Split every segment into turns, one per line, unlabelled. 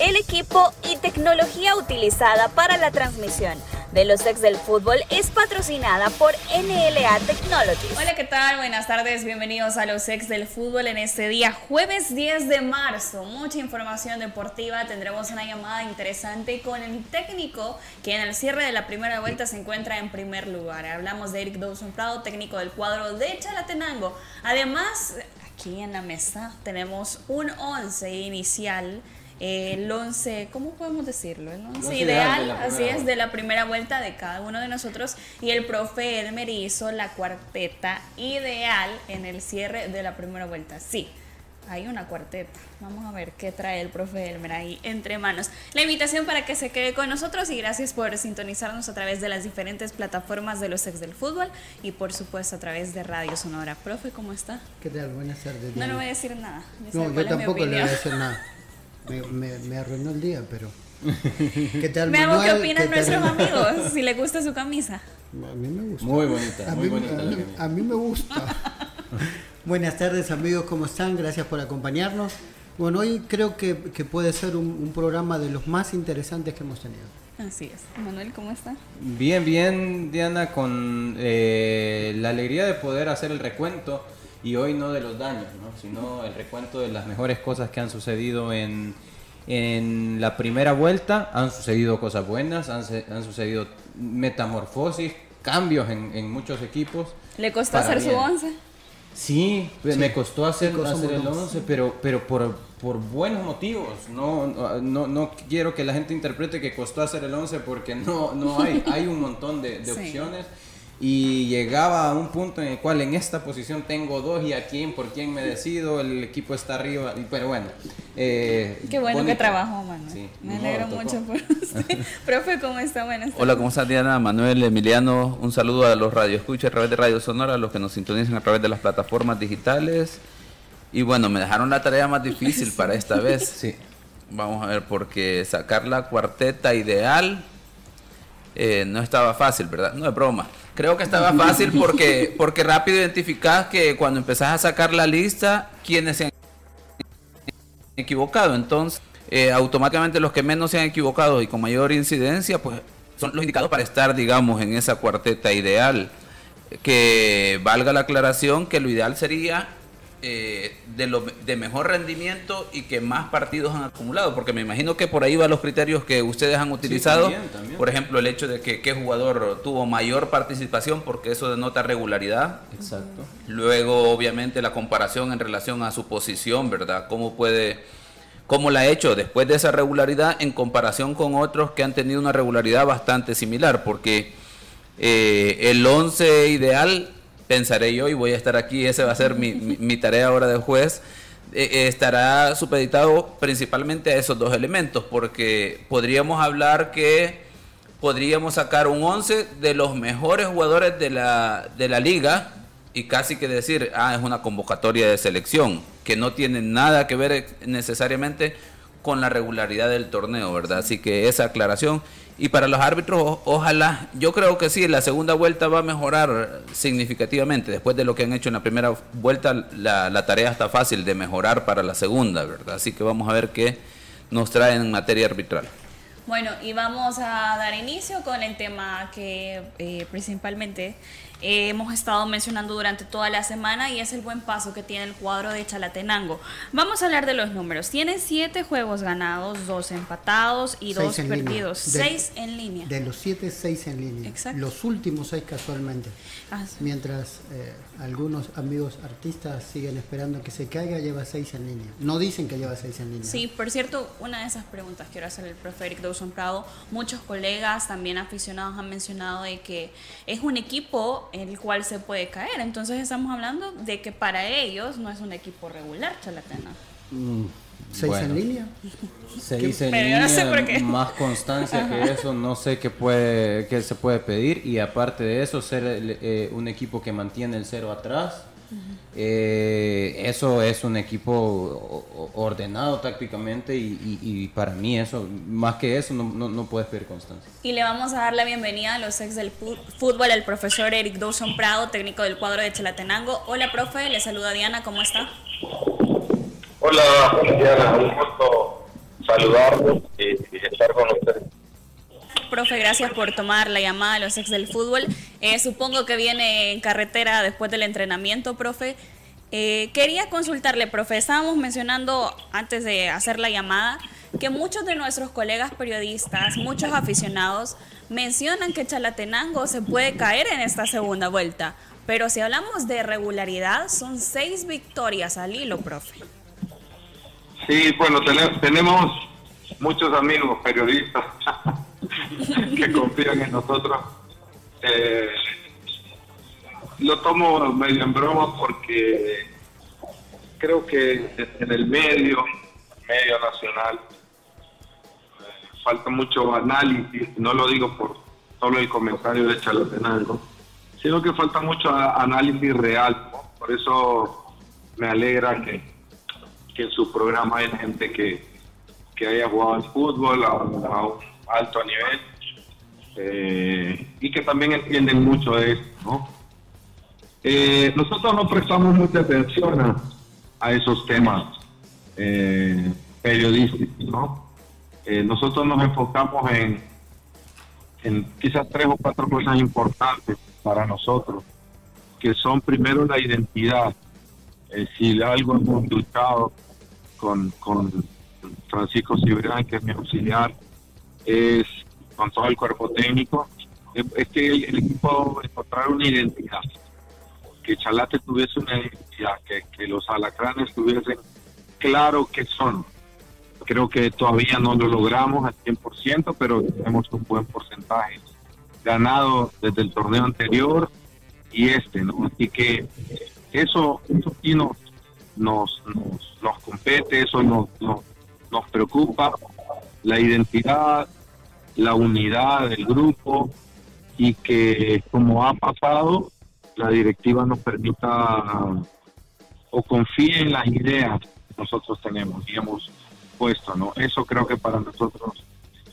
El equipo y tecnología utilizada para la transmisión de los ex del fútbol es patrocinada por NLA Technologies.
Hola, ¿qué tal? Buenas tardes, bienvenidos a los ex del fútbol en este día, jueves 10 de marzo. Mucha información deportiva, tendremos una llamada interesante con el técnico que en el cierre de la primera vuelta se encuentra en primer lugar. Hablamos de Eric Dawson Prado, técnico del cuadro de Chalatenango. Además, aquí en la mesa tenemos un 11 inicial el 11, ¿cómo podemos decirlo? El 11 ideal, así es, de la primera vuelta de cada uno de nosotros. Y el profe Elmer hizo la cuarteta ideal en el cierre de la primera vuelta. Sí, hay una cuarteta. Vamos a ver qué trae el profe Elmer ahí entre manos. La invitación para que se quede con nosotros y gracias por sintonizarnos a través de las diferentes plataformas de los ex del fútbol y por supuesto a través de Radio Sonora. Profe, ¿cómo está?
¿Qué tal? Buenas tardes.
No le voy a decir nada.
No, yo tampoco le voy a decir nada. Me, me, arruinó el día, pero. ¿Qué tal,
Veamos qué opinan nuestros amigos, si le gusta su camisa.
A mí me gusta.
Muy bonita,
a
muy
mí,
bonita.
A, mí me gusta. Buenas tardes, amigos, ¿cómo están? Gracias por acompañarnos. Bueno, hoy creo que, que puede ser un, un, programa de los más interesantes que hemos tenido.
Así es. Manuel, ¿cómo está?
Bien, bien, Diana, con eh, la alegría de poder hacer el recuento y hoy no de los daños, ¿no? sino el recuento de las mejores cosas que han sucedido en, en la primera vuelta. Han sucedido cosas buenas, han, han sucedido metamorfosis, cambios en, en, muchos equipos.
¿Le costó hacer su once?
Sí, sí, me costó hacer, hacer el once, pero, pero por, por buenos motivos. No, no, no quiero que la gente interprete que costó hacer el once porque no, no hay, hay un montón de, de sí. opciones y llegaba a un punto en el cual en esta posición tengo dos y a quién, por quién me decido, el equipo está arriba, pero bueno. Eh,
Qué bueno bonito. que trabajó, Manuel. Sí, me alegro no, mucho por usted. Profe, ¿cómo está? Buenas
Hola, ¿cómo está Diana? Manuel, Emiliano, un saludo a los radioescuchas a través de Radio Sonora, a los que nos sintonizan a través de las plataformas digitales. Y bueno, me dejaron la tarea más difícil para esta vez.
Sí.
Vamos a ver, porque sacar la cuarteta ideal eh, no estaba fácil, ¿verdad? No es broma. Creo que estaba fácil porque, porque rápido identificás que cuando empezás a sacar la lista, quienes se han equivocado. Entonces, eh, automáticamente los que menos se han equivocado y con mayor incidencia, pues son los indicados para estar, digamos, en esa cuarteta ideal. Que valga la aclaración que lo ideal sería eh, de, lo, de mejor rendimiento y que más partidos han acumulado, porque me imagino que por ahí van los criterios que ustedes han utilizado.
Sí, también, también.
Por ejemplo, el hecho de que qué jugador tuvo mayor participación, porque eso denota regularidad.
Exacto.
Luego, obviamente, la comparación en relación a su posición, ¿verdad? ¿Cómo puede, cómo la ha hecho después de esa regularidad en comparación con otros que han tenido una regularidad bastante similar? Porque eh, el 11 ideal pensaré yo y voy a estar aquí, esa va a ser mi, mi, mi tarea ahora de juez, eh, estará supeditado principalmente a esos dos elementos, porque podríamos hablar que podríamos sacar un 11 de los mejores jugadores de la, de la liga y casi que decir, ah, es una convocatoria de selección, que no tiene nada que ver necesariamente con la regularidad del torneo, ¿verdad? Así que esa aclaración. Y para los árbitros, ojalá, yo creo que sí, la segunda vuelta va a mejorar significativamente. Después de lo que han hecho en la primera vuelta, la, la, tarea está fácil de mejorar para la segunda, ¿verdad? Así que vamos a ver qué nos trae en materia arbitral.
Bueno, y vamos a dar inicio con el tema que eh, principalmente hemos estado mencionando durante toda la semana y es el buen paso que tiene el cuadro de Chalatenango. Vamos a hablar de los números. Tiene siete juegos ganados, dos empatados y dos perdidos. seis en línea.
De los siete, seis en línea. Exacto. Los últimos seis casualmente. Ah, Mientras eh, algunos amigos artistas siguen esperando que se caiga, lleva seis en línea. No dicen que lleva seis en línea.
Sí, por cierto, una de esas preguntas quiero hacer el profe Eric Dawson Prado. Muchos colegas, también aficionados, han mencionado de que es un equipo el cual se puede caer. Entonces estamos hablando de que para ellos no es un equipo regular, Chalatena.
Mm, ¿Seis en línea?
Seis en línea, más constancia que eso, no sé qué, puede, qué se puede pedir. Y aparte de eso, ser eh, un equipo que mantiene el cero atrás eh, eso es un equipo ordenado tácticamente y, para mí eso, más que eso, no, no, puedes pedir constancia.
Y le vamos a dar la bienvenida a los ex del fútbol, al profesor Eric Dawson Prado, técnico del cuadro de Chelatenango. Hola, profe, le saluda Diana, ¿cómo está?
Hola, Diana, un gusto saludarlos y estar con ustedes.
Profe, gracias por tomar la llamada de los ex del fútbol. Eh, supongo que viene en carretera después del entrenamiento, profe. Eh, quería consultarle, profe, estábamos mencionando antes de hacer la llamada que muchos de nuestros colegas periodistas, muchos aficionados, mencionan que Chalatenango se puede caer en esta segunda vuelta. Pero si hablamos de regularidad, son seis victorias al hilo, profe.
Sí, bueno, tenemos muchos amigos periodistas que confían en nosotros. Eh, lo tomo medio en broma porque creo que en el medio, medio nacional, eh, falta mucho análisis, no lo digo por solo el comentario de Chalatenango, sino que falta mucho análisis real. Por eso me alegra que, que en su programa hay gente que, que haya jugado al fútbol a, un alto nivel eh, y que también entienden mucho de esto. Eh, nosotros no prestamos mucha atención a, esos temas eh, periodísticos. ¿no? nosotros nos enfocamos en, en quizás tres o cuatro cosas importantes para nosotros, que son primero la identidad. si algo hemos luchado con, con Francisco Cibrán, que es mi auxiliar, es con todo el cuerpo técnico, es que el, equipo encontrar una identidad, que Chalate tuviese una identidad, que, los alacranes tuviesen claro qué son. Creo que todavía no lo logramos al 100%, pero tenemos un buen porcentaje ganado desde el torneo anterior y este, ¿no? Así que eso, eso sí nos, nos, nos, compete, eso nos, nos, nos preocupa la identidad, la unidad del grupo y que como ha pasado, la directiva nos permita o confíe en las ideas que nosotros tenemos y hemos puesto, ¿no? Eso creo que para nosotros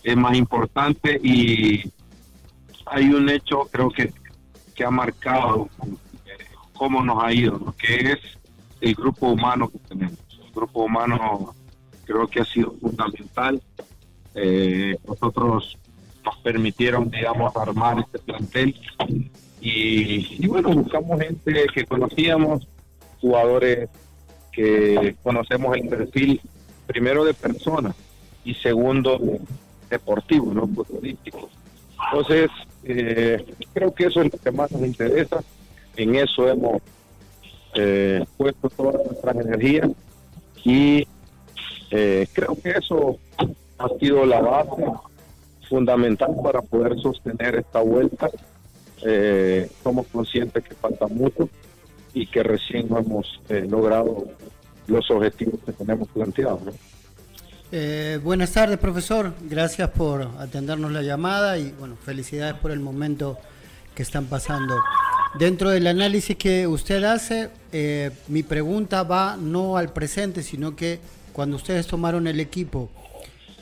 es más importante y hay un hecho creo que, que ha marcado eh, cómo nos ha ido, que es el grupo humano que tenemos. El grupo humano creo que ha sido fundamental. Eh, nosotros nos permitieron, digamos, armar este plantel y, bueno, buscamos gente que conocíamos, jugadores que conocemos el perfil primero de persona y segundo deportivo, no futbolístico. Entonces, eh, creo que eso es lo que más nos interesa. En eso hemos eh, puesto todas nuestras energías y eh, creo que eso ha sido la base fundamental para poder sostener esta vuelta. Eh, somos conscientes que falta mucho y que recién hemos logrado los objetivos que tenemos planteados.
buenas tardes, profesor. Gracias por atendernos la llamada y bueno, felicidades por el momento que están pasando. Dentro del análisis que usted hace, mi pregunta va no al presente, sino que cuando ustedes tomaron el equipo,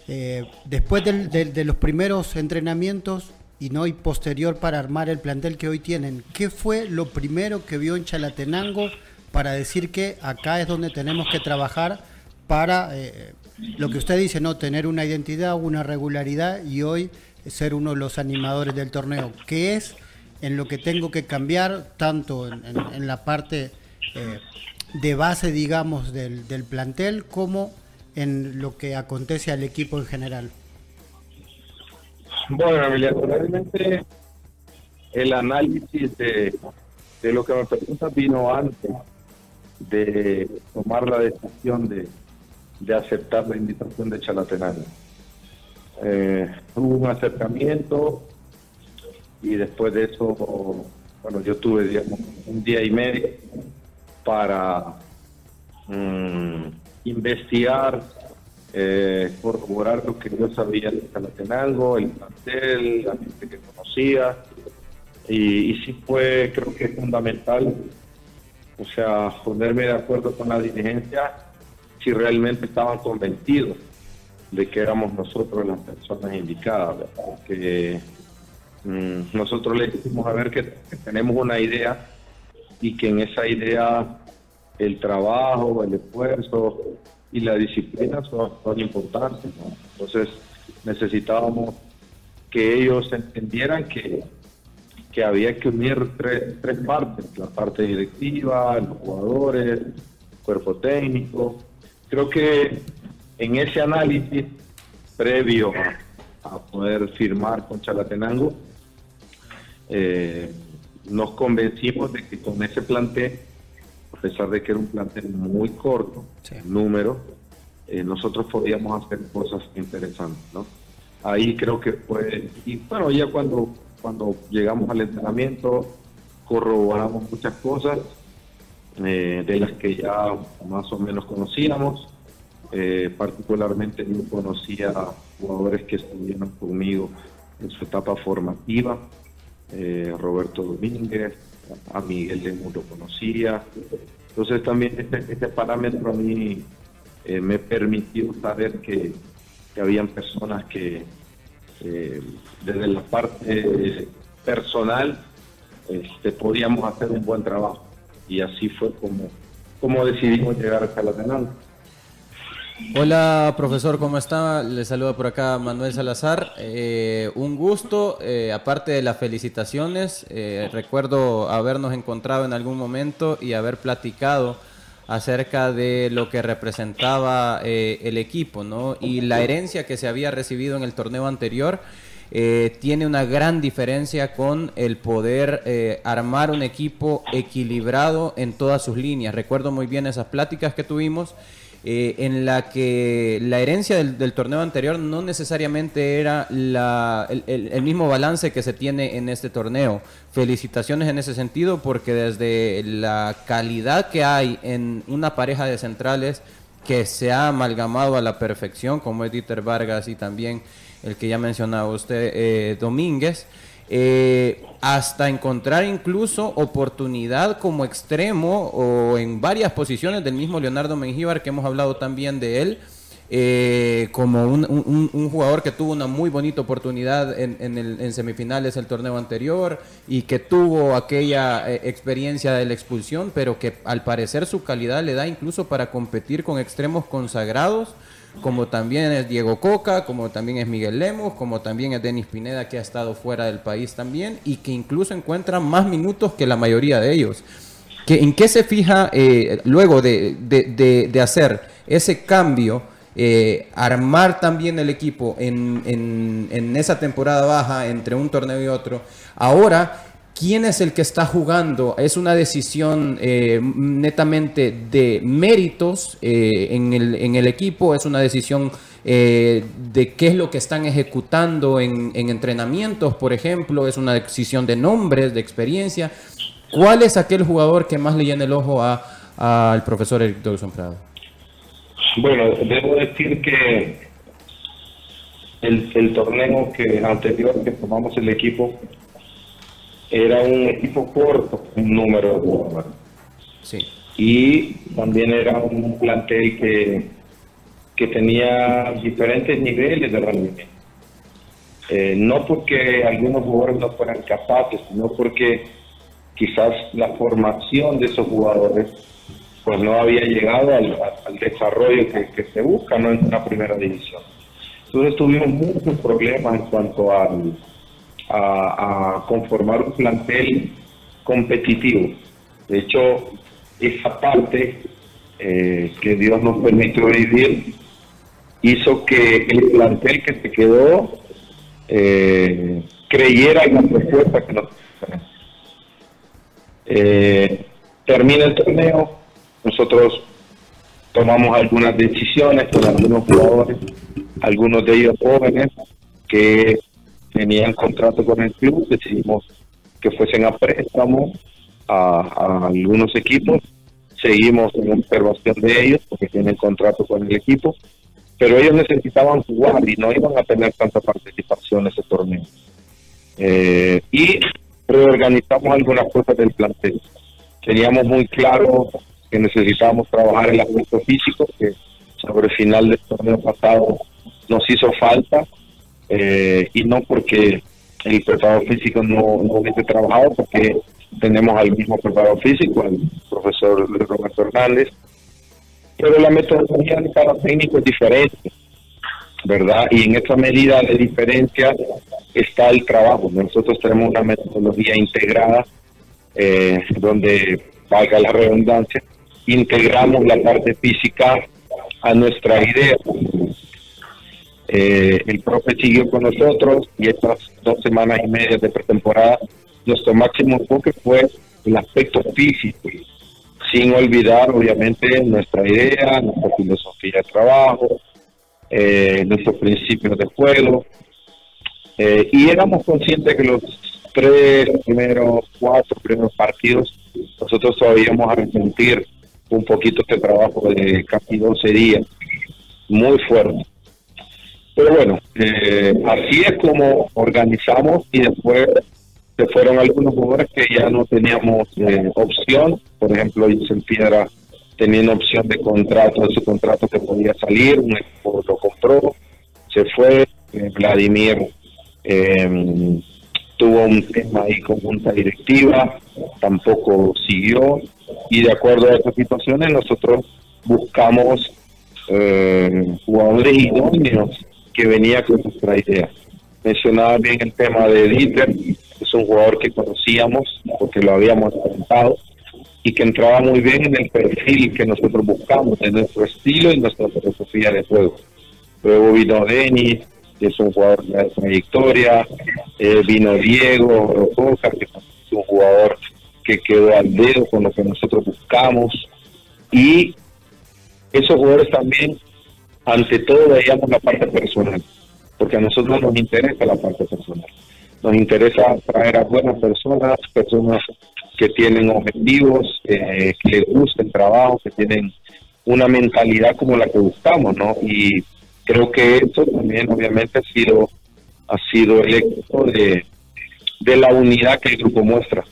eh, después de los primeros entrenamientos y no y posterior para armar el plantel que hoy tienen, ¿qué fue lo primero que vio en Chalatenango para decir que acá es donde tenemos que trabajar para eh, lo que usted dice, ¿no? Tener una identidad, una regularidad y hoy ser uno de los animadores del torneo. ¿Qué es en lo que tengo que cambiar, tanto en, la parte eh, de base, digamos, del, del plantel, como en lo que acontece al equipo en general?
Bueno, Emiliano, realmente el análisis de, de lo que me pregunta vino antes de tomar la decisión de, de aceptar la invitación de Chalatenango. Eh, hubo un acercamiento y después de eso, bueno, yo tuve digamos, un día y medio para mm, investigar, eh, corroborar lo que yo sabía de Chalatenango, el plantel, la gente que conocía, y, sí fue, creo que es fundamental, o sea, ponerme de acuerdo con la dirigencia si realmente estaban convencidos de que éramos nosotros las personas indicadas, que mm, nosotros le dijimos a ver que, tenemos una idea y que en esa idea el trabajo, el esfuerzo y la disciplina son, importantes. Entonces necesitábamos que ellos entendieran que, que había que unir tres, partes, la parte directiva, los jugadores, cuerpo técnico Creo que en ese análisis previo a, poder firmar con Chalatenango, eh, nos convencimos de que con ese plantel, a pesar de que era un plantel muy corto, número, eh, nosotros podíamos hacer cosas interesantes, ¿no? Ahí creo que fue, y bueno, ya cuando, cuando llegamos al entrenamiento, corroboramos muchas cosas, eh, de las que ya más o menos conocíamos. Eh, particularmente yo conocía jugadores que estuvieron conmigo en su etapa formativa, eh, Roberto Domínguez, a Miguel Lemus lo conocía. Entonces también este, este parámetro a mí me permitió saber que, que habían personas que desde la parte personal este, podíamos hacer un buen trabajo y así fue como, como decidimos llegar hasta la penal.
Hola profesor, ¿cómo está? Le saluda por acá Manuel Salazar. Eh, un gusto, eh, aparte de las felicitaciones, eh, recuerdo habernos encontrado en algún momento y haber platicado acerca de lo que representaba el equipo, ¿no? Y la herencia que se había recibido en el torneo anterior tiene una gran diferencia con el poder armar un equipo equilibrado en todas sus líneas. Recuerdo muy bien esas pláticas que tuvimos. Eh, en la que la herencia del, torneo anterior no necesariamente era el, mismo balance que se tiene en este torneo. Felicitaciones en ese sentido porque desde la calidad que hay en una pareja de centrales que se ha amalgamado a la perfección, como es Dieter Vargas y también el que ya mencionaba usted, eh, Domínguez, eh, hasta encontrar incluso oportunidad como extremo o en varias posiciones del mismo Leonardo Mengíbar, que hemos hablado también de él, eh, como un, jugador que tuvo una muy bonita oportunidad en, en, semifinales del torneo anterior y que tuvo aquella experiencia de la expulsión, pero que al parecer su calidad le da incluso para competir con extremos consagrados como también es Diego Coca, como también es Miguel Lemos, como también es Denis Pineda que ha estado fuera del país también y que incluso encuentra más minutos que la mayoría de ellos. ¿En qué se fija eh, luego de, hacer ese cambio, eh, armar también el equipo en, en esa temporada baja entre un torneo y otro? Ahora quién es el que está jugando. Es una decisión eh, netamente de méritos eh, en, el, equipo, es una decisión eh, de qué es lo que están ejecutando en, entrenamientos, por ejemplo, es una decisión de nombres, de experiencia. ¿Cuál es aquel jugador que más le llena el ojo al profesor Eric Dawson Prado?
Bueno, debo decir que el, el torneo que anterior que tomamos el equipo era un equipo corto en número de jugadores. Sí. Y también era un plantel que, que tenía diferentes niveles de rendimiento. Eh, no porque algunos jugadores no fueran capaces, sino porque quizás la formación de esos jugadores pues no había llegado al, desarrollo que, se busca ¿no? en una primera división. Entonces tuvimos muchos problemas en cuanto a, conformar un plantel competitivo. De hecho, esa parte eh, que Dios nos permitió vivir hizo que el plantel que se quedó eh, creyera en la respuesta que nos eh, termina el torneo, nosotros tomamos algunas decisiones con algunos jugadores, algunos de ellos jóvenes que tenían contrato con el club, decidimos que fuesen a préstamo a, algunos equipos, seguimos en observación de ellos porque tienen contrato con el equipo, pero ellos necesitaban jugar y no iban a tener tanta participación en ese torneo. Eh, y reorganizamos algunas cosas del plantel. Teníamos muy claro que necesitábamos trabajar el aspecto físico, que sobre el final del torneo pasado nos hizo falta, eh, y no porque el preparador físico no, no hubiese trabajado, porque tenemos al mismo preparador físico, el profesor Roberto Hernández, pero la metodología de cada técnico es diferente, ¿verdad? Y en esa medida de diferencia está el trabajo. Nosotros tenemos una metodología integrada, eh, donde, valga la redundancia, integramos la parte física a nuestra idea. Eh, el profe siguió con nosotros y estas dos semanas y media de pretemporada, nuestro máximo enfoque fue el aspecto físico, sin olvidar obviamente nuestra idea, nuestra filosofía de trabajo, eh, nuestros principios de juego. Eh, y éramos conscientes que los tres primeros, cuatro primeros partidos, nosotros todavía íbamos a resentir un poquito este trabajo de casi 12 días, muy fuerte. Pero bueno, eh, así es como organizamos y después se fueron algunos jugadores que ya no teníamos eh, opción, por ejemplo, en Piedra tenía una opción de contrato, ese contrato que podía salir, un equipo lo compró, se fue, eh, Vladimir em, tuvo un tema ahí con junta directiva, tampoco siguió, y de acuerdo a estas situaciones nosotros buscamos eh, jugadores idóneos que venía con nuestra idea. Mencionaba bien el tema de Dieter, es un jugador que conocíamos porque lo habíamos enfrentado y que entraba muy bien en el perfil que nosotros buscamos, en nuestro estilo y nuestra filosofía de juego. Luego vino Denis, que es un jugador de trayectoria, eh, vino Diego Roca, que es un jugador que quedó al dedo con lo que nosotros buscamos, y esos jugadores también, ante todo, veíamos la parte personal, porque a nosotros nos interesa la parte personal. Nos interesa traer a buenas personas, personas que tienen objetivos, eh, que les gusta el trabajo, que tienen una mentalidad como la que buscamos, ¿no? Y creo que eso también obviamente ha sido ha sido el éxito de, de la unidad que el grupo muestra.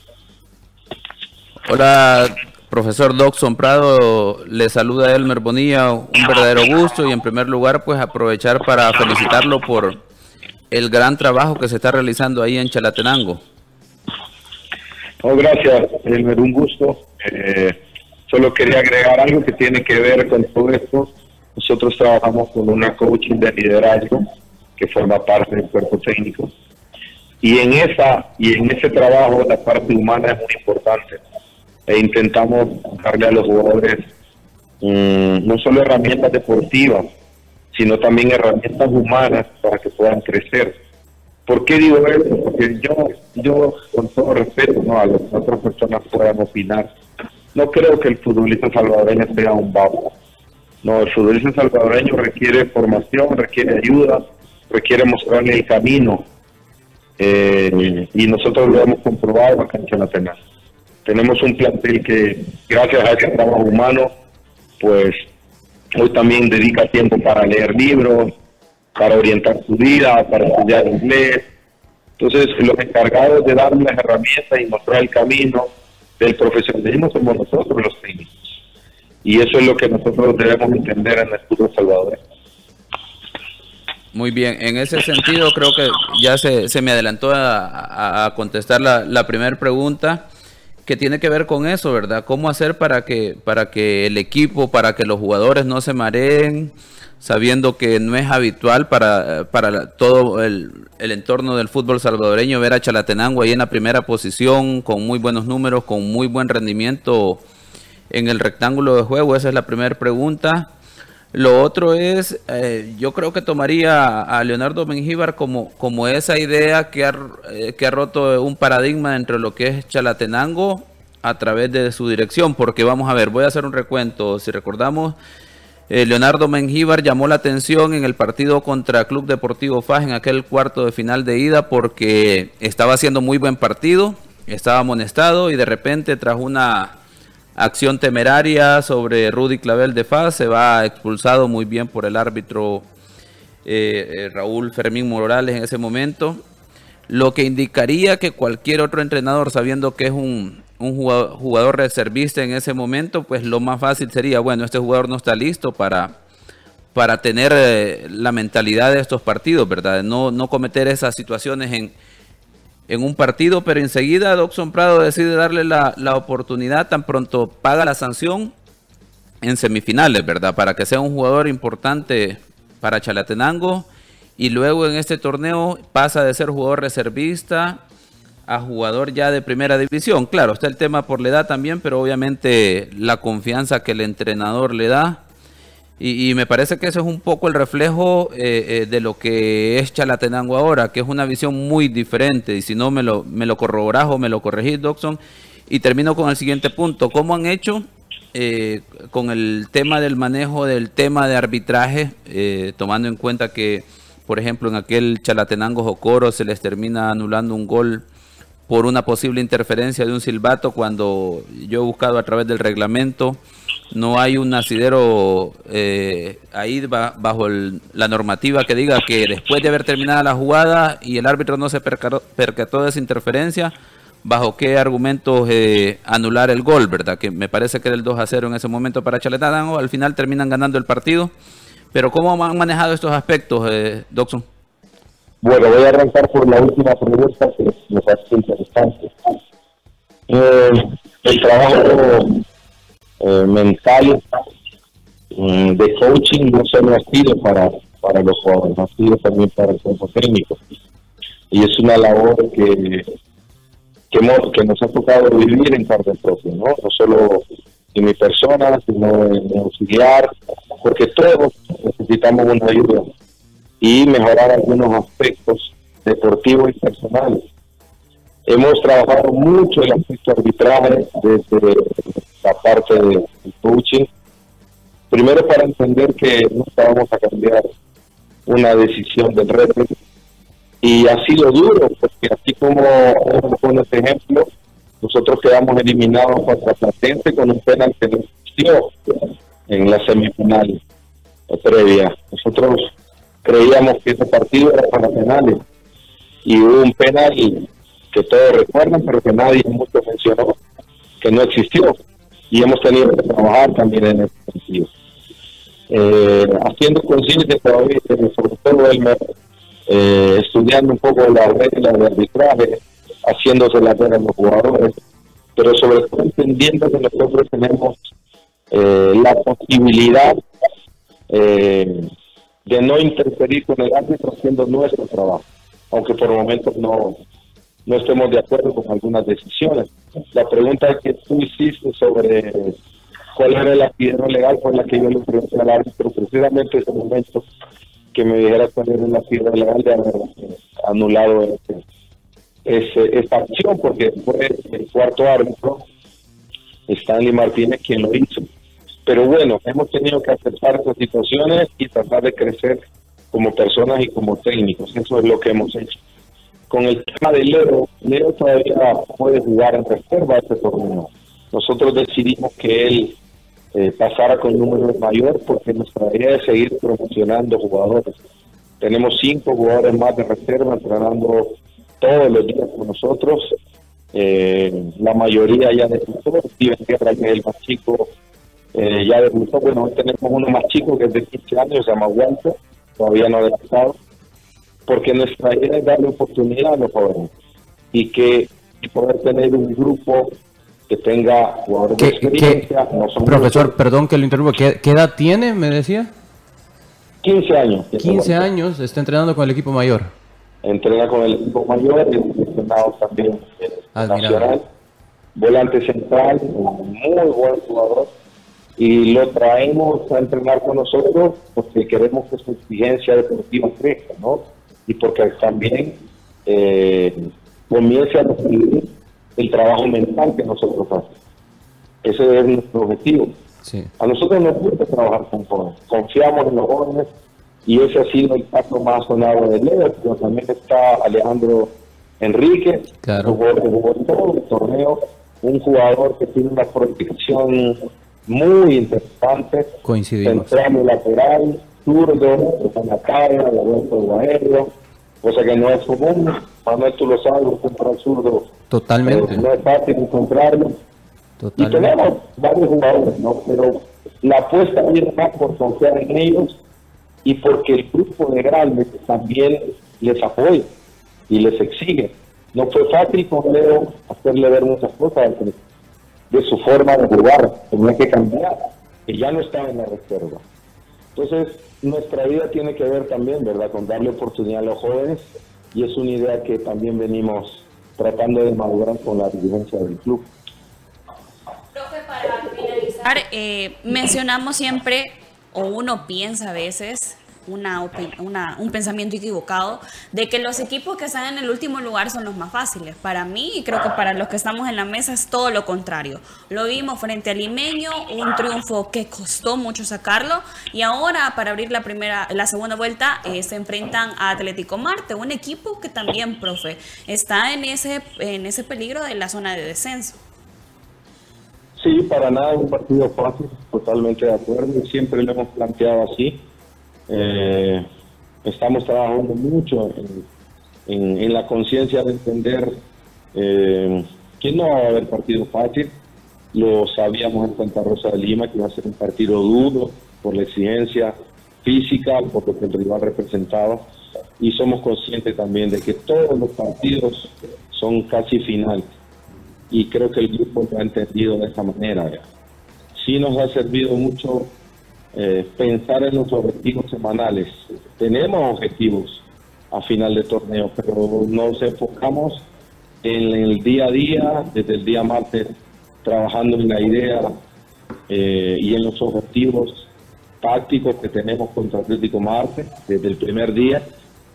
Hola, profesor Doxon Prado, le saluda Elmer Bonilla, un verdadero gusto y en primer lugar pues aprovechar para felicitarlo por el gran trabajo que se está realizando ahí en Chalatenango.
Oh, gracias, Elmer, un gusto. Eh, solo quería agregar algo que tiene que ver con todo esto. Nosotros trabajamos con una coaching de liderazgo que forma parte del cuerpo técnico. Y en esa y en ese trabajo la parte humana es muy importante. E intentamos darle a los jugadores mm, no solo herramientas deportivas, sino también herramientas humanas para que puedan crecer. ¿Por qué digo eso? Porque yo, yo con todo respeto, no a las otras personas puedan opinar, no creo que el futbolista salvadoreño sea un babo. No, el futbolista salvadoreño requiere formación, requiere ayuda, requiere mostrarle el camino. Eh, y nosotros lo hemos comprobado en Chalatenango. Tenemos un plantel que, gracias a ese trabajo humano, pues hoy también dedica tiempo para leer libros, para orientar su vida, para estudiar inglés. Entonces, los encargados de darle las herramientas y mostrar el camino del profesionalismo somos nosotros los técnicos. Y eso es lo que nosotros debemos entender en el fútbol salvador.
Muy bien, en ese sentido creo que ya se, se me adelantó a, contestar la, la primera pregunta que tiene que ver con eso, ¿verdad? ¿Cómo hacer para que, para que el equipo, para que los jugadores no se mareen, sabiendo que no es habitual para, para todo el, el, entorno del fútbol salvadoreño ver a Chalatenango ahí en la primera posición, con muy buenos números, con muy buen rendimiento en el rectángulo de juego? Esa es la primera pregunta. Lo otro es, eh, yo creo que tomaría a Leonardo Mengíbar como, como esa idea que ha, eh, que ha roto un paradigma entre lo que es Chalatenango a través de su dirección, porque vamos a ver, voy a hacer un recuento, si recordamos, eh, Leonardo Mengíbar llamó la atención en el partido contra Club Deportivo Faj en aquel cuarto de final de ida porque estaba haciendo muy buen partido, estaba amonestado y de repente tras una acción temeraria sobre Rudy Clavel de Faz, se va expulsado muy bien por el árbitro eh, eh, Raúl Fermín Morales en ese momento, lo que indicaría que cualquier otro entrenador, sabiendo que es un, jugador, reservista en ese momento, pues lo más fácil sería, bueno, este jugador no está listo para, para tener eh, la mentalidad de estos partidos, ¿verdad? No, no cometer esas situaciones en, en un partido, pero enseguida Doxon Prado decide darle la, oportunidad, tan pronto paga la sanción en semifinales, ¿verdad? Para que sea un jugador importante para Chalatenango y luego en este torneo pasa de ser jugador reservista a jugador ya de primera división. Claro, está el tema por la edad también, pero obviamente la confianza que el entrenador le da y, me parece que eso es un poco el reflejo eh, eh, de lo que es Chalatenango ahora, que es una visión muy diferente. Y si no, me lo, me lo corroborás o me lo corregís, Doxon. Y termino con el siguiente punto. ¿Cómo han hecho eh, con el tema del manejo del tema de arbitraje, tomando en cuenta que, por ejemplo, en aquel Chalatenango Jocoro se les termina anulando un gol por una posible interferencia de un silbato cuando yo he buscado a través del reglamento? No hay un asidero eh, ahí bajo la normativa que diga que después de haber terminado la jugada y el árbitro no se percató, de esa interferencia, bajo qué argumentos eh, anular el gol, ¿verdad? Que me parece que era el 2 a 0 en ese momento para Chaletanango, al final terminan ganando el partido. Pero ¿cómo han manejado estos aspectos, eh, Doxon?
Bueno, voy a arrancar por la última pregunta que me parece interesante. El trabajo eh, mental mm, de coaching no solo ha sido para, para los jóvenes, ha sido también para el cuerpo técnico. Y es una labor que, que, que nos ha tocado vivir en parte propia, ¿no? No solo en mi persona, sino en auxiliar, porque todos necesitamos una ayuda y mejorar algunos aspectos deportivos y personales. Hemos trabajado mucho el aspecto arbitraje desde la parte del coaching. Primero para entender que no estábamos a cambiar una decisión del reto y ha sido duro porque así como con este ejemplo, nosotros quedamos eliminados contra Platense con un penal que no existió en la semifinal previa. Nosotros creíamos que ese partido era para penales y hubo un penal que todos recuerdan pero que nadie mucho mencionó que no existió y hemos tenido que trabajar también en ese sentido. Eh, haciendo conciencia todavía, sobre todo eh, estudiando un poco las reglas de arbitraje, haciéndose la ver a los jugadores, pero sobre todo entendiendo que nosotros tenemos eh, la posibilidad de no interferir con el árbitro haciendo nuestro trabajo, aunque por momentos no, no estemos de acuerdo con algunas decisiones. La pregunta que tú hiciste sobre cuál era el asidero legal fue la que yo le pregunté al árbitro precisamente en ese momento que me dijera cuál era el asidero legal de haber anulado ese, ese, esta acción, porque fue el cuarto árbitro, Stanley Martínez, quien lo hizo. Pero bueno, hemos tenido que aceptar estas situaciones y tratar de crecer como personas y como técnicos. Eso es lo que hemos hecho con el tema de Leo, Leo todavía puede jugar en reserva este torneo. Nosotros decidimos que él eh, pasara con número mayor porque nuestra idea es seguir promocionando jugadores. Tenemos cinco jugadores más de reserva entrenando todos los días con nosotros. Eh, la mayoría ya debutó. Steven Guerra, que es el más chico, eh, ya debutó. Bueno, tenemos uno más chico que es de 15 años, se llama Walter, todavía no ha debutado porque nuestra idea es darle oportunidad a los jóvenes y que poder tener un grupo que tenga jugadores de experiencia.
profesor, perdón que lo interrumpa, ¿Qué, edad tiene, me decía?
15 años.
15 años, está entrenando con el equipo mayor.
Entrena con el equipo mayor, y entrenado también nacional. Volante central, muy buen jugador. Y lo traemos a entrenar con nosotros porque queremos que su exigencia deportiva crezca, ¿no? Y porque también eh, comience a recibir el trabajo mental que nosotros hacemos. Ese es nuestro objetivo. A nosotros nos gusta trabajar con jóvenes, confiamos en los jóvenes y ese ha sido el caso más sonado de Leo, pero también está Alejandro Enrique, claro. que jugó todo el torneo, un jugador que tiene una proyección muy interesante. Central lateral, zurdo, la carga, de vuelta aéreo, cosa que no es común. Manuel, tú lo sabes, un zurdo
Totalmente.
Eh, no es fácil encontrarlo. Y tenemos varios jugadores, ¿no? Pero la apuesta viene más por confiar en ellos y porque el grupo de grandes también les apoya y les exige. No fue fácil con Leo hacerle ver muchas cosas de, su forma de jugar, tenía que cambiar, que ya no estaba en la reserva. Entonces, nuestra vida tiene que ver también, ¿verdad?, con darle oportunidad a los jóvenes y es una idea que también venimos tratando de madurar con la dirigencia del club.
Profe, para finalizar, eh, mencionamos siempre, o uno piensa a veces, una, un pensamiento equivocado de que los equipos que están en el último lugar son los más fáciles. Para mí, y creo que para los que estamos en la mesa, es todo lo contrario. Lo vimos frente al Limeño, un triunfo que costó mucho sacarlo, y ahora para abrir la primera, la segunda vuelta, eh, se enfrentan a Atlético Marte, un equipo que también, profe, está en ese, en ese peligro de la zona de descenso.
Sí, para nada un partido fácil, totalmente de acuerdo, siempre lo hemos planteado así. Eh, estamos trabajando mucho en, la conciencia de entender eh, que no va a haber partido fácil. Lo sabíamos en Santa Rosa de Lima que iba a ser un partido duro por la exigencia física, por lo que el rival representaba. Y somos conscientes también de que todos los partidos son casi finales. Y creo que el grupo lo ha entendido de esa manera. Sí nos ha servido mucho eh, pensar en los objetivos semanales. Tenemos objetivos a final de torneo, pero nos enfocamos en el día a día, desde el día martes, trabajando en la idea eh, y en los objetivos tácticos que tenemos contra Atlético Marte desde el primer día.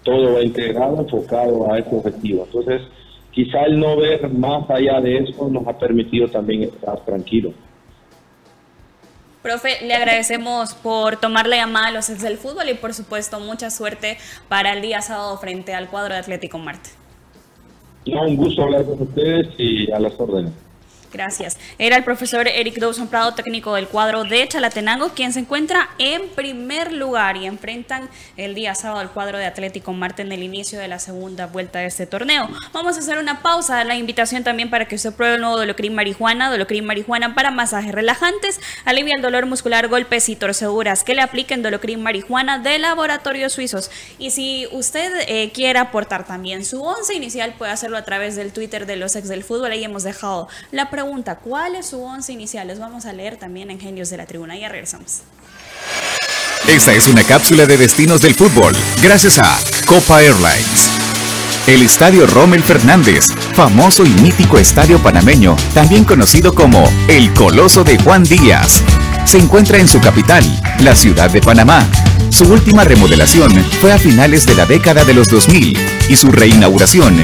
Todo va integrado, enfocado a ese objetivo. Entonces, quizá el no ver más allá de eso nos ha permitido también estar tranquilos.
Profe, le agradecemos por tomar la llamada a los ex del fútbol y por supuesto mucha suerte para el día sábado frente al cuadro de Atlético Marte.
un gusto hablar con ustedes y a las órdenes.
Gracias. Era el profesor Eric Dawson Prado, técnico del cuadro de Chalatenango, quien se encuentra en primer lugar y enfrentan el día sábado al cuadro de Atlético Marte en el inicio de la segunda vuelta de este torneo. Vamos a hacer una pausa, la invitación también para que usted pruebe el nuevo Dolocrin Marijuana, Dolocrin Marijuana para masajes relajantes, alivia el dolor muscular, golpes y torceduras, que le apliquen Dolocrin Marijuana de laboratorios suizos. Y si usted eh, quiere aportar también su once inicial, puede hacerlo a través del Twitter de los ex del fútbol, ahí hemos dejado la pregunta, ¿cuál es su once inicial? Les vamos a leer también en Genios de la Tribuna. Ya regresamos.
Esta es una cápsula de destinos del fútbol, gracias a Copa Airlines. El Estadio Rommel Fernández, famoso y mítico estadio panameño, también conocido como el Coloso de Juan Díaz, se encuentra en su capital, la ciudad de Panamá. Su última remodelación fue a finales de la década de los 2000 y su reinauguración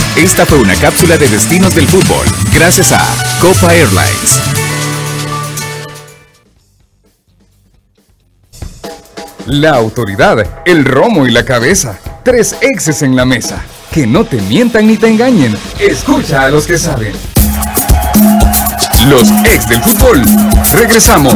Esta fue una cápsula de destinos del fútbol, gracias a Copa Airlines. La autoridad, el romo y la cabeza. Tres exes en la mesa. Que no te mientan ni te engañen. Escucha a los que saben. Los ex del fútbol. Regresamos.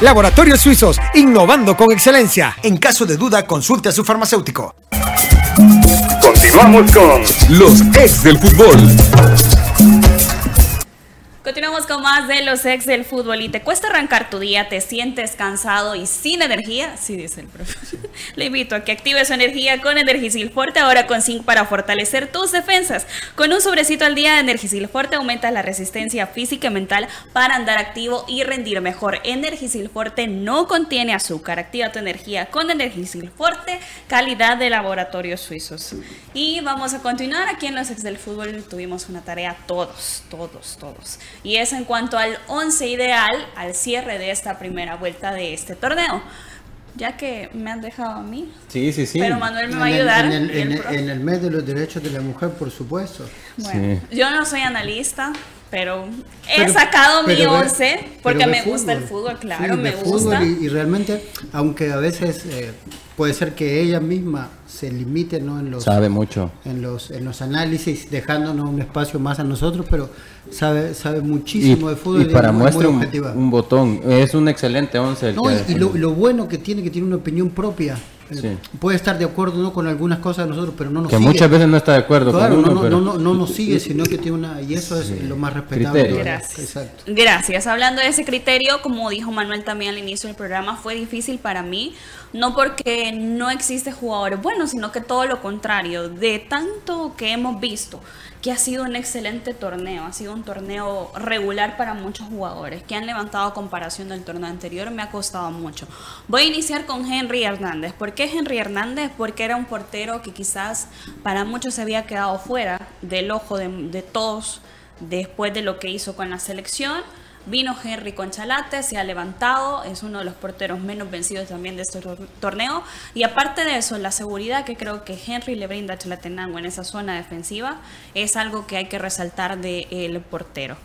Laboratorios Suizos, innovando con excelencia. En caso de duda, consulte a su farmacéutico.
Continuamos con los ex del fútbol.
Continuamos con más de los ex del fútbol y te cuesta arrancar tu día, te sientes cansado y sin energía, sí dice el profesor. Le invito a que active su energía con Energisil Forte, ahora con zinc para fortalecer tus defensas. Con un sobrecito al día de Energisil Forte aumentas la resistencia física y mental para andar activo y rendir mejor. Energisil Forte no contiene azúcar, activa tu energía con Energisil Forte, calidad de laboratorios suizos. Y vamos a continuar aquí en los ex del fútbol, tuvimos una tarea todos, todos, todos y es en cuanto al 11 ideal al cierre de esta primera vuelta de este torneo. Ya que me han dejado a mí.
Sí, sí, sí.
Pero Manuel me va a ayudar.
En el, en, el, en el, mes de los derechos de la mujer, por supuesto.
Bueno, sí. yo no soy analista, pero he pero, sacado mi 11 porque me gusta el fútbol, claro,
sí,
me
gusta.
Fútbol
y, y, realmente, aunque a veces eh, puede ser que ella misma se limite ¿no? en los
sabe mucho.
en los en los análisis dejándonos un espacio más a nosotros pero sabe sabe muchísimo
y,
de fútbol
y para muestra un, un, botón es un excelente once
no, y, y lo, lo, bueno que tiene que tiene una opinión propia sí. puede estar de acuerdo ¿no? con algunas cosas de nosotros pero no nos
que
sigue.
muchas veces no está de acuerdo
claro,
con uno
no,
pero...
no, no, no, nos sigue sino que tiene una y eso es lo más respetable
gracias Exacto. gracias hablando de ese criterio como dijo Manuel también al inicio del programa fue difícil para mí no porque no existe jugadores buenos, sino que todo lo contrario, de tanto que hemos visto que ha sido un excelente torneo, ha sido un torneo regular para muchos jugadores que han levantado comparación del torneo anterior, me ha costado mucho. Voy a iniciar con Henry Hernández. ¿Por qué Henry Hernández? Porque era un portero que quizás para muchos se había quedado fuera del ojo de, de todos después de lo que hizo con la selección Vino Henry Conchalate, se ha levantado, es uno de los porteros menos vencidos también de este torneo. Y aparte de eso, la seguridad que creo que Henry le brinda a Chalatenango en esa zona defensiva es algo que hay que resaltar del de portero.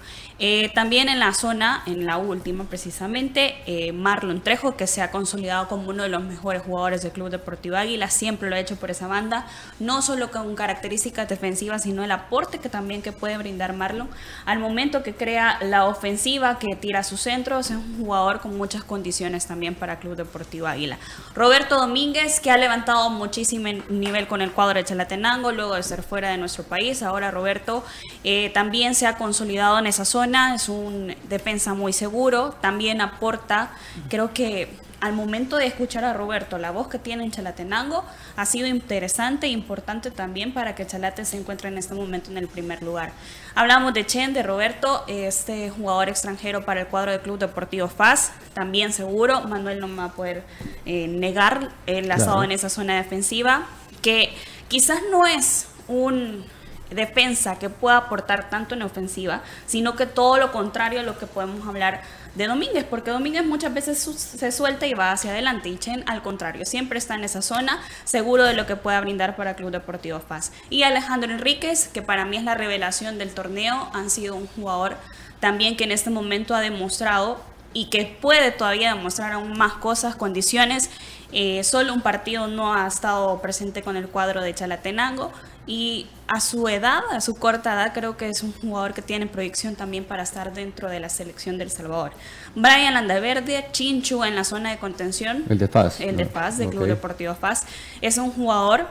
Eh, también en la zona, en la última precisamente, eh, Marlon Trejo, que se ha consolidado como uno de los mejores jugadores del Club Deportivo Águila, siempre lo ha hecho por esa banda, no solo con características defensivas, sino el aporte que también que puede brindar Marlon. Al momento que crea la ofensiva, que tira sus centros, es un jugador con muchas condiciones también para Club Deportivo Águila. Roberto Domínguez, que ha levantado muchísimo nivel con el cuadro de Chalatenango, luego de ser fuera de nuestro país, ahora Roberto eh, también se ha consolidado en esa zona es un defensa muy seguro, también aporta, creo que al momento de escuchar a Roberto, la voz que tiene en Chalatenango ha sido interesante e importante también para que Chalate se encuentre en este momento en el primer lugar. Hablamos de Chen, de Roberto, este jugador extranjero para el cuadro del Club Deportivo FAS, también seguro, Manuel no me va a poder eh, negar, enlazado claro. en esa zona defensiva, que quizás no es un defensa que pueda aportar tanto en ofensiva, sino que todo lo contrario a lo que podemos hablar de Domínguez, porque Domínguez muchas veces se suelta y va hacia adelante y Chen al contrario, siempre está en esa zona, seguro de lo que pueda brindar para Club Deportivo Paz. Y Alejandro Enríquez, que para mí es la revelación del torneo, han sido un jugador también que en este momento ha demostrado y que puede todavía demostrar aún más cosas, condiciones. Eh, solo un partido no ha estado presente con el cuadro de Chalatenango y a su edad, a su corta edad, creo que es un jugador que tiene proyección también para estar dentro de la selección del Salvador. Brian Landaverde, Chinchu en la zona de contención.
El de Paz.
El de Paz, del Club Deportivo Paz. Es un jugador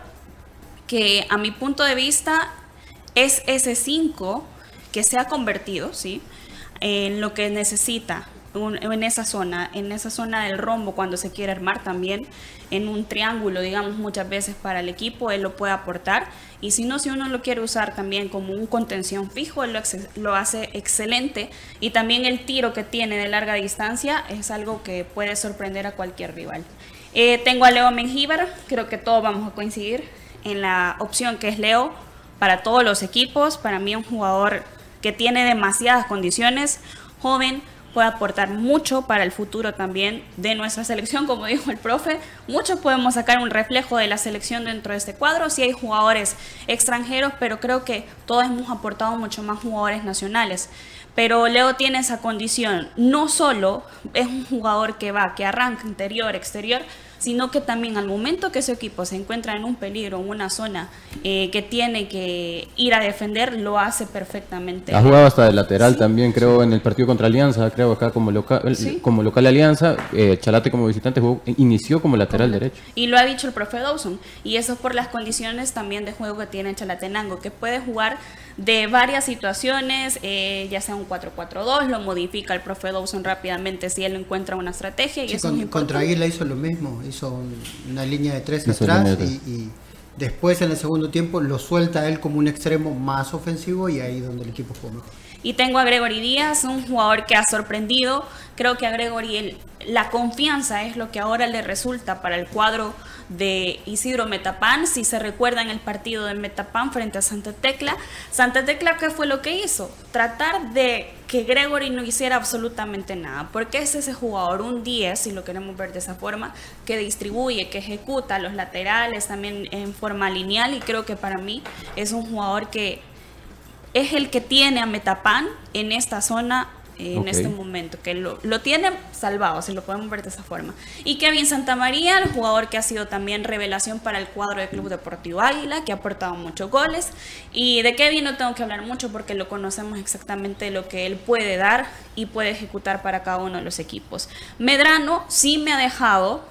que a mi punto de vista es ese 5 que se ha convertido, ¿sí? En lo que necesita en esa zona, en esa zona del rombo cuando se quiere armar también, en un triángulo, digamos, muchas veces para el equipo, él lo puede aportar. Y si no, si uno lo quiere usar también como un contención fijo, él lo, hace excelente. Y también el tiro que tiene de larga distancia es algo que puede sorprender a cualquier rival. Eh, tengo a Leo Mengíbar, creo que todos vamos a coincidir en la opción que es Leo para todos los equipos. Para mí un jugador que tiene demasiadas condiciones, joven, puede aportar mucho para el futuro también de nuestra selección, como dijo el profe. Muchos podemos sacar un reflejo de la selección dentro de este cuadro. Sí hay jugadores extranjeros, pero creo que todos hemos aportado mucho más jugadores nacionales. Pero Leo tiene esa condición. No solo es un jugador que va, que arranca interior, exterior, sino que también al momento que su equipo se encuentra en un peligro, en una zona eh, que tiene que ir a defender, lo hace perfectamente.
Ha jugado hasta de lateral también, creo, en el partido contra Alianza, creo acá como local, como local Alianza, eh, Chalate como visitante jugó, inició como lateral derecho.
Y lo ha dicho el profe Dawson, y eso es por las condiciones también de juego que tiene Chalatenango, que puede jugar de varias situaciones, eh, ya sea un 4-4-2, lo modifica el profe Dawson rápidamente si él encuentra una estrategia. Y eso
contra Águila hizo lo mismo, hizo una línea de tres atrás y, después en el segundo tiempo lo suelta él como un extremo más ofensivo y ahí donde el equipo fue mejor.
Y tengo a Gregory Díaz, un jugador que ha sorprendido. Creo que a Gregory la confianza es lo que ahora le resulta para el cuadro de Isidro Metapán. Si se recuerdan el partido de Metapán frente a Santa Tecla, Santa Tecla, ¿qué fue lo que hizo? Tratar de que Gregory no hiciera absolutamente nada, porque es ese jugador, un 10, si lo queremos ver de esa forma, que distribuye, que ejecuta los laterales también en forma lineal y creo que para mí es un jugador que es el que tiene a Metapán en esta zona en este momento, que lo, lo, tiene salvado, si lo podemos ver de esa forma. Y Kevin Santamaría, el jugador que ha sido también revelación para el cuadro del Club Deportivo Águila, que ha aportado muchos goles. Y de Kevin no tengo que hablar mucho porque lo conocemos exactamente lo que él puede dar y puede ejecutar para cada uno de los equipos. Medrano sí me ha dejado,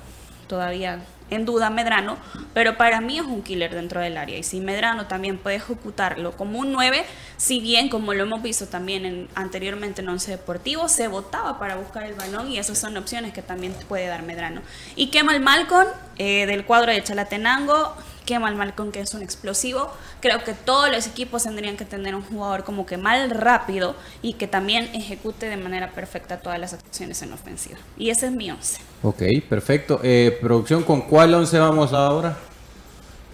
todavía en duda Medrano, pero para mí es un killer dentro del área. Y si Medrano también puede ejecutarlo como un 9, si bien como lo hemos visto también en, anteriormente en Once Deportivo, se votaba para buscar el balón y esas son opciones que también puede dar Medrano. Y Kemal Malcon, eh, del cuadro de Chalatenango, Kemal Malcon, que es un explosivo. Creo que todos los equipos tendrían que tener un jugador como Kemal rápido y que también ejecute de manera perfecta todas las acciones en ofensiva. Y ese es mi 11.
Ok, perfecto. Eh, producción, ¿con cuál 11 vamos ahora?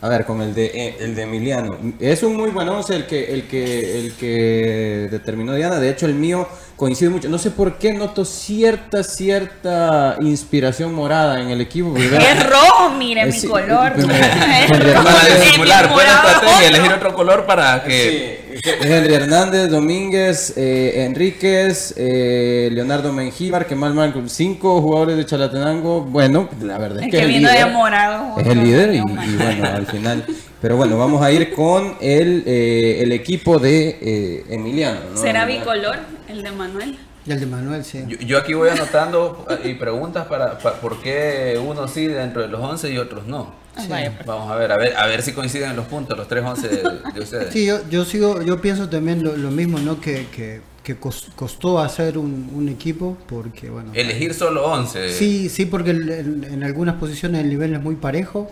A ver, con el de, eh, el de Emiliano. Es un muy buen once el que, el, que, el que determinó Diana. De hecho, el mío coincide mucho. No sé por qué noto cierta, cierta inspiración morada en el equipo.
Es rojo, mire mi color.
para disimular, buena estrategia, elegir otro color para que...
Henry Hernández, Domínguez, eh, Enríquez, eh, Leonardo Mengíbar, que mal, mal, cinco jugadores de Chalatenango. Bueno, la verdad es, que,
es el líder. morado,
es el líder y, bueno, al final. Pero bueno, vamos a ir con el, eh, el equipo de Emiliano.
¿Será bicolor el de Manuel?
Y el de Manuel, sí.
Yo, aquí voy anotando y preguntas para, por qué uno sí dentro de los 11 y otros no. Pues. Vamos a ver, a ver, a ver si coinciden los puntos, los 3 11 de, ustedes.
Sí, yo, yo sigo, yo pienso también lo, mismo, ¿no? Que, que, que costó hacer un, un, equipo porque, bueno.
Elegir solo 11.
Sí, sí, porque en, algunas posiciones el nivel es muy parejo.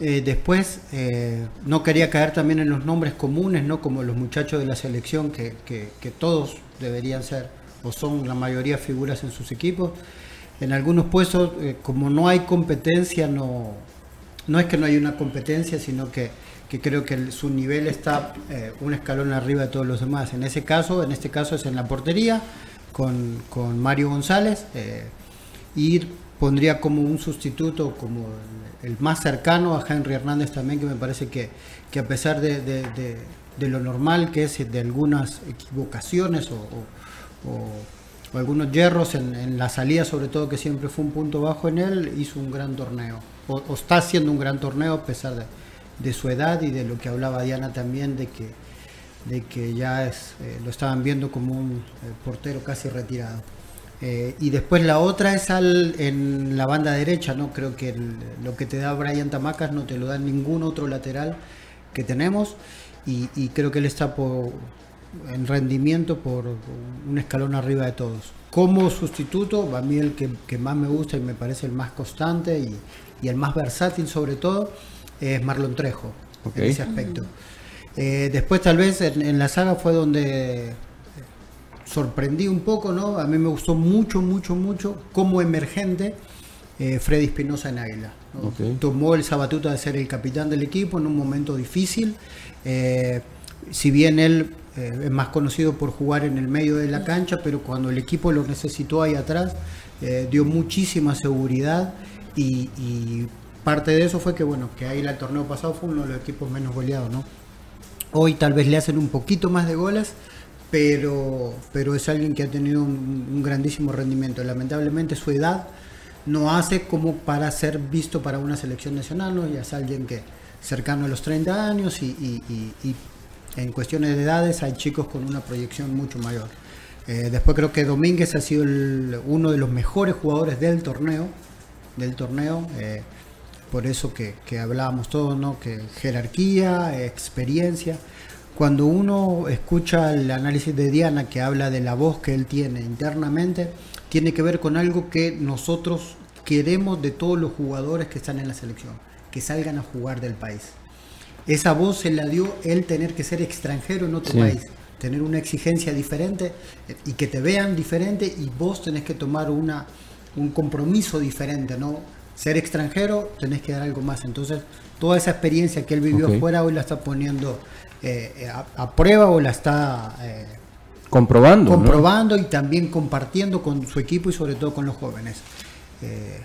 Eh, después, eh, no quería caer también en los nombres comunes, ¿no? Como los muchachos de la selección, que, que, que todos deberían ser o son la mayoría figuras en sus equipos. En algunos puestos, eh, como no hay competencia, no, no es que no hay una competencia, sino que, creo que su nivel está un escalón arriba de todos los demás. En ese caso, en este caso es en la portería, con, con Mario González y pondría como un sustituto, como el, más cercano a Henry Hernández también, que me parece que, que a pesar de, de- lo normal que es de algunas equivocaciones o, o- algunos yerros en, en la salida, sobre todo que siempre fue un punto bajo en él, hizo un gran torneo. O, está haciendo un gran torneo a pesar de, de su edad y de lo que hablaba Diana también, de que, de que ya es, eh, lo estaban viendo como un eh, portero casi retirado. Eh, y después la otra es al, en la banda derecha, ¿no? Creo que el- lo que te da Brian Tamacas no te lo da ningún otro lateral que tenemos y, y creo que él está por, en rendimiento por un escalón arriba de todos. Como sustituto, a mí el que, que más me gusta y me parece el más constante y, y el más versátil sobre todo es Marlon Trejo en ese aspecto. Eh, después tal vez en, en la saga fue donde sorprendí un poco, ¿no? A mí me gustó mucho, mucho, mucho como emergente eh, Freddy Espinosa en Águila. Tomó el sabatuta de ser el capitán del equipo en un momento difícil. Eh, si bien él eh, es más conocido por jugar en el medio de la cancha, pero cuando el equipo lo necesitó ahí atrás, dio muchísima seguridad y, y parte de eso fue que, bueno, que Águila el torneo pasado fue uno de los equipos menos goleados, ¿no? Hoy tal vez le hacen un poquito más de goles, pero, pero es alguien que ha tenido un, grandísimo rendimiento. Lamentablemente su edad no hace como para ser visto para una selección nacional, ¿no? Ya es alguien que cercano a los 30 años y, en cuestiones de edades hay chicos con una proyección mucho mayor. Eh, después creo que Domínguez ha sido uno de los mejores jugadores del torneo, del torneo. eh, por eso que, que hablábamos todos, ¿no? Que jerarquía, experiencia. Cuando uno escucha el análisis de Diana que habla de la voz que él tiene internamente, tiene que ver con algo que nosotros queremos de todos los jugadores que están en la selección, que salgan a jugar del país. Esa voz se la dio él tener que ser extranjero en otro
Sí.
país, tener una exigencia diferente eh, y que te vean diferente y vos tenés que tomar una, un compromiso diferente, ¿no? Ser extranjero, tenés que dar algo más. Entonces, toda esa experiencia que él vivió
Ok.
afuera hoy la está poniendo eh, a, a prueba o la está eh,
Comprobando. ¿no?
comprobando y también compartiendo con su equipo y sobre todo con los jóvenes. Eh,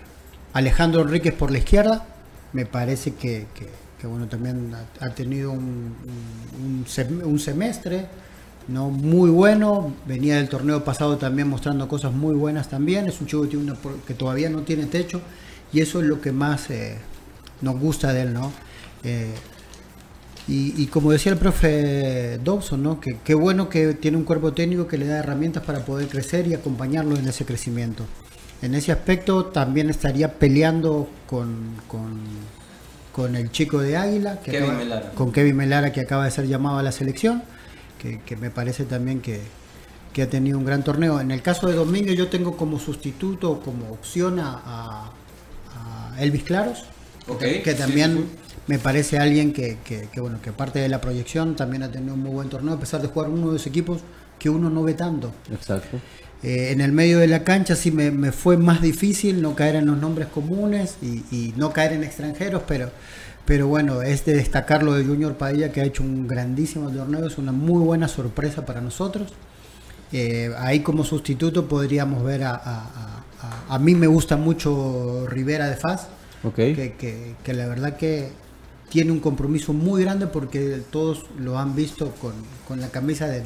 Alejandro Enríquez por la izquierda, me parece que, que- que, bueno, también ha, ha tenido un, un- un sem- un semestre no muy bueno, venía del torneo pasado también mostrando cosas muy buenas también, es un chico que, tiene una por- que todavía no tiene techo y eso es lo que más eh, nos gusta de él, ¿no? Y, y como decía el profe Dobson, ¿no? que qué bueno que tiene un cuerpo técnico que le da herramientas para poder crecer y acompañarlo en ese crecimiento. En ese aspecto también estaría peleando con, con, con el chico de Águila, que
Kevin
acaba- con Kevin Melara que acaba de ser llamado a la selección, que, que me parece también que, que ha tenido un gran torneo. En el caso de Domínguez yo tengo como sustituto, como opción a, Elvis Claros, que también
sí, sí.
Me parece alguien que, que- que, bueno que aparte de la proyección también ha tenido un muy buen torneo a pesar de jugar uno de los equipos que uno no ve tanto.
Exacto.
Eh, en el medio de la cancha sí me, me fue más difícil no caer en los nombres comunes y, y no caer en extranjeros, pero, pero bueno, es de destacar lo de Junior Padilla que ha hecho un grandísimo torneo, es una muy buena sorpresa para nosotros. Eh, ahí como sustituto podríamos ver a, a, a- a- mí me gusta mucho Rivera de Faz,
Ok.
que, que- que la verdad que tiene un compromiso muy grande porque todos lo han visto con, con la camisa del,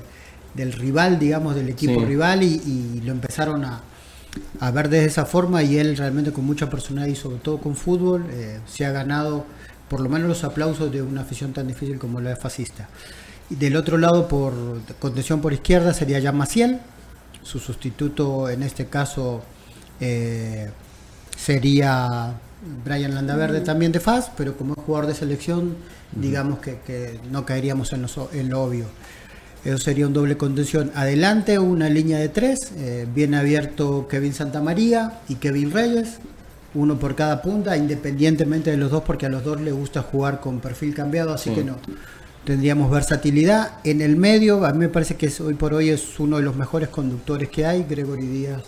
del rival, digamos, del equipo
Sí.
rival y, y lo empezaron a, a ver de esa forma y él realmente con mucha personalidad y sobre todo con fútbol eh, se ha ganado por lo menos los aplausos de una afición tan difícil como la de Fascista. Y del otro lado, por contención por izquierda, sería Jan Maciel, su sustituto en este caso eh, sería Brian Landaverde también de FAS, pero como es jugador de selección, digamos que, que no caeríamos en lo, so- en lo obvio. Eso sería un doble contención. Adelante una línea de tres, eh, bien abierto Kevin Santamaría y Kevin Reyes, uno por cada punta, independientemente de los dos, porque a los dos les gusta jugar con perfil cambiado, así
Sí.
que no. Tendríamos versatilidad. En el medio, a mí me parece que es- hoy por hoy es uno de los mejores conductores que hay, Gregory Díaz.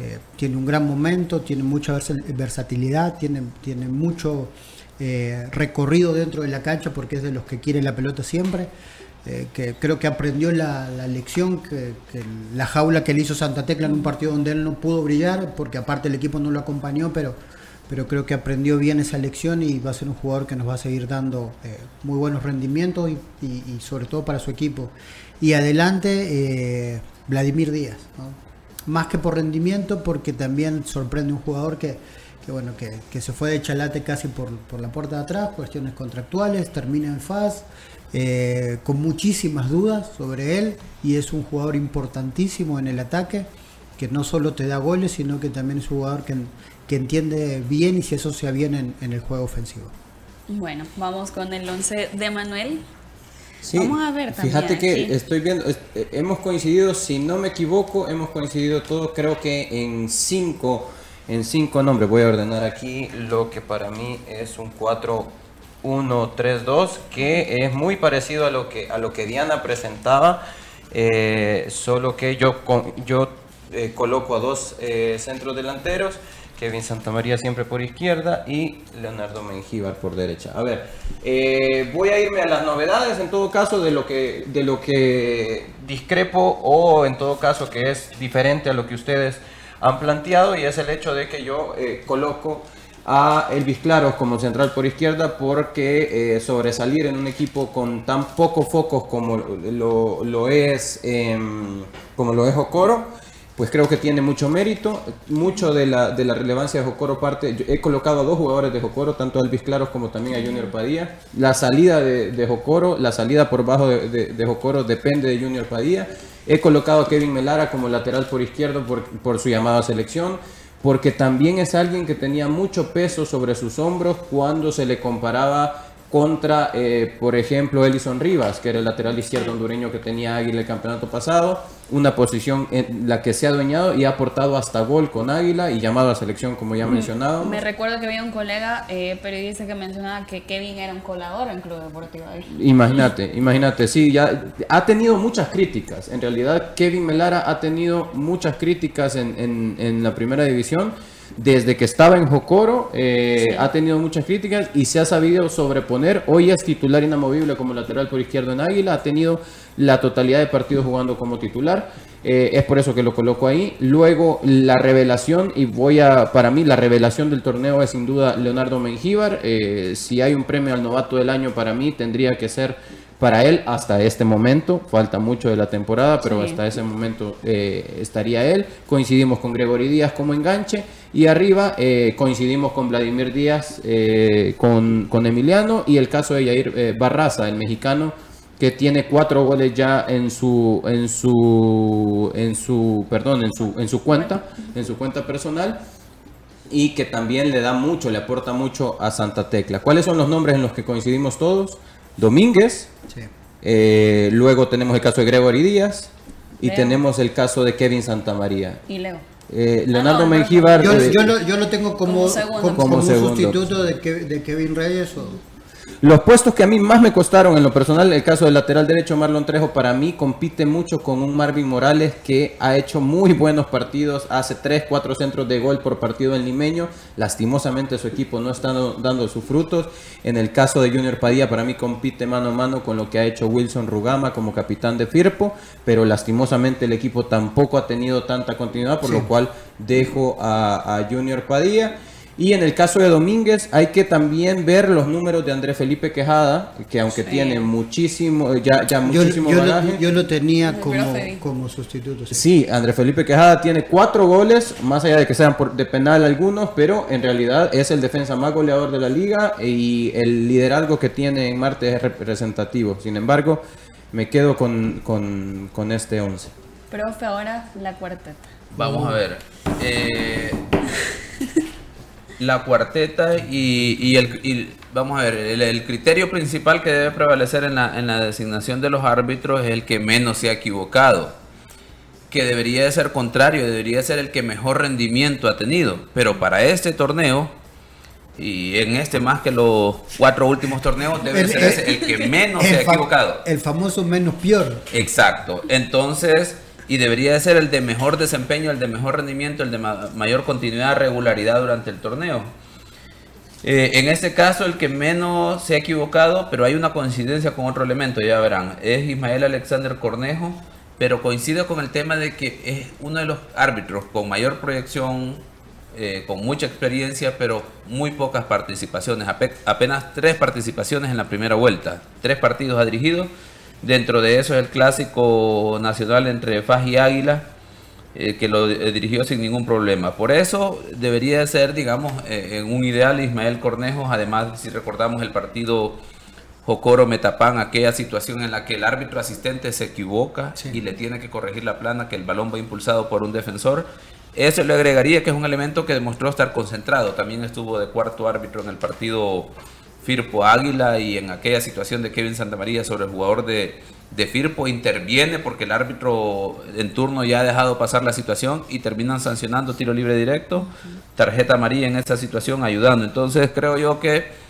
Eh, tiene un gran momento, tiene mucha versa- versatilidad, tiene, tiene mucho eh, recorrido dentro de la cancha porque es de los que quiere la pelota siempre. eh, que creo que aprendió la, lección, que, la jaula que le hizo Santa Tecla en un partido donde él no pudo brillar, porque aparte el equipo no lo acompañó, pero, pero creo que aprendió bien esa lección y va a ser un jugador que nos va a seguir dando muy buenos rendimientos y, sobre todo para su equipo. Y adelante, Vladimir Díaz, más que por rendimiento, porque también sorprende un jugador que, bueno, que, se fue de chalate casi por, por la puerta de atrás, cuestiones contractuales, termina en FAS. Eh, con muchísimas dudas sobre él y es un jugador importantísimo en el ataque, que no solo te da goles, sino que también es un jugador que, que entiende bien y se asocia bien en, en el juego ofensivo.
Bueno, vamos con el 11 de Manuel.
Sí, Vamos a ver también, Fíjate que estoy viendo, eh, hemos coincidido, si no me equivoco, hemos coincidido todos, creo que en cinco, en cinco nombres. Voy a ordenar aquí lo que para mí es un 4 1, 3, 2, que es muy parecido a lo que, a lo que Diana presentaba, eh, solo que yo, yo eh, coloco a dos eh, centros delanteros, Kevin Santamaría siempre por izquierda y Leonardo Mengíbar por derecha. A ver, voy a irme a las novedades en todo caso de lo, que, de lo que discrepo o en todo caso que es diferente a lo que ustedes han planteado y es el hecho de que yo coloco a Elvis Claros como central por izquierda porque eh, sobresalir en un equipo con tan pocos focos como lo, es em, como lo es Jocoro pues creo que tiene mucho mérito mucho de la, de la relevancia de Jocoro parte he colocado a dos jugadores de Jocoro tanto a Elvis Claros como también a Junior Padilla. La salida de, Jocoro la salida por bajo de, de, Jocoro depende de Junior Padilla. He colocado a Kevin Melara como lateral por izquierdo por, por su llamada selección porque también es alguien que tenía mucho peso sobre sus hombros cuando se le comparaba contra, eh, por ejemplo, Elison Rivas, que era el lateral izquierdo hondureño que tenía Águila el campeonato pasado, una posición en la que se ha adueñado y ha aportado hasta gol con Águila y llamado a selección, como ya mencionado.
Me recuerdo que había un colega eh, periodista que mencionaba que Kevin era un colador en Club Deportivo
Imagínate, imagínate, sí, ya ha tenido muchas críticas. En realidad, Kevin Melara ha tenido muchas críticas en, en, en la primera división desde que estaba en Jocoro, eh, ha tenido muchas críticas y se ha sabido sobreponer. Hoy es titular inamovible como lateral por izquierdo en Águila, ha tenido la totalidad de partidos jugando como titular. Eh, es por eso que lo coloco ahí. Luego la revelación, y voy a, para mí la revelación del torneo es sin duda Leonardo Mengíbar. Eh, si hay un premio al novato del año para mí, tendría que ser para él hasta este momento. Falta mucho de la temporada, pero hasta ese momento estaría él. Coincidimos con Gregory Díaz como enganche. Y arriba eh, coincidimos con Vladimir Díaz, eh, con, Emiliano y el caso de Yair eh, Barraza, el mexicano, que tiene cuatro goles ya en su, en su, en su, perdón, en su, en su cuenta, en su cuenta personal y que también le da mucho, le aporta mucho a Santa Tecla. ¿Cuáles son los nombres en los que coincidimos todos? Domínguez, luego tenemos el caso de Gregory Díaz y tenemos el caso de Kevin Santamaría.
Y Leo.
Eh, Leonardo Mengíbar.
Yo, yo, lo, yo, lo, tengo como, como, sustituto de, de Kevin Reyes. O...
Los puestos que a mí más me costaron en lo personal, el caso del lateral derecho Marlon Trejo, para mí compite mucho con un Marvin Morales que ha hecho muy buenos partidos, hace 3, 4 centros de gol por partido en Limeño. Lastimosamente su equipo no está dando sus frutos. En el caso de Junior Padilla, para mí compite mano a mano con lo que ha hecho Wilson Rugama como capitán de Firpo, pero lastimosamente el equipo tampoco ha tenido tanta continuidad, por lo cual dejo a, a Junior Padilla. Y en el caso de Domínguez hay que también ver los números de Andrés Felipe Quejada, que aunque tiene muchísimo, ya, ya muchísimo
yo, Lo, yo lo tenía como, como sustituto.
Sí. Andrés Felipe Quejada tiene cuatro goles, más allá de que sean por, de penal algunos, pero en realidad es el defensa más goleador de la liga y el liderazgo que tiene en Marte es representativo. Sin embargo, me quedo con, con, con este 11.
Profe, ahora la cuarteta.
Vamos a ver. Eh la cuarteta y, el, vamos a ver, el, criterio principal que debe prevalecer en la, en la designación de los árbitros es el que menos se ha equivocado, que debería de ser contrario, debería ser el que mejor rendimiento ha tenido, pero para este torneo y en este más que los cuatro últimos torneos debe ser el, que menos se ha equivocado.
El famoso menos peor.
Exacto. Entonces, y debería de ser el de mejor desempeño, el de mejor rendimiento, el de mayor continuidad, regularidad durante el torneo. Eh, en este caso, el que menos se ha equivocado, pero hay una coincidencia con otro elemento, ya verán, es Ismael Alexander Cornejo, pero coincide con el tema de que es uno de los árbitros con mayor proyección, eh, con mucha experiencia, pero muy pocas participaciones, apenas tres participaciones en la primera vuelta, tres partidos ha dirigido, dentro de eso es el clásico nacional entre Faj y Águila, eh, que lo eh, dirigió sin ningún problema. Por eso debería ser, digamos, eh, en un ideal Ismael Cornejo, además si recordamos el partido Jocoro Metapán, aquella situación en la que el árbitro asistente se equivoca y le tiene que corregir la plana, que el balón va impulsado por un defensor. Eso le agregaría que es un elemento que demostró estar concentrado. También estuvo de cuarto árbitro en el partido Firpo Águila y en aquella situación de Kevin Santamaría sobre el jugador de, Firpo interviene porque el árbitro en turno ya ha dejado pasar la situación y terminan sancionando tiro libre directo, tarjeta amarilla en esta situación ayudando. Entonces creo yo que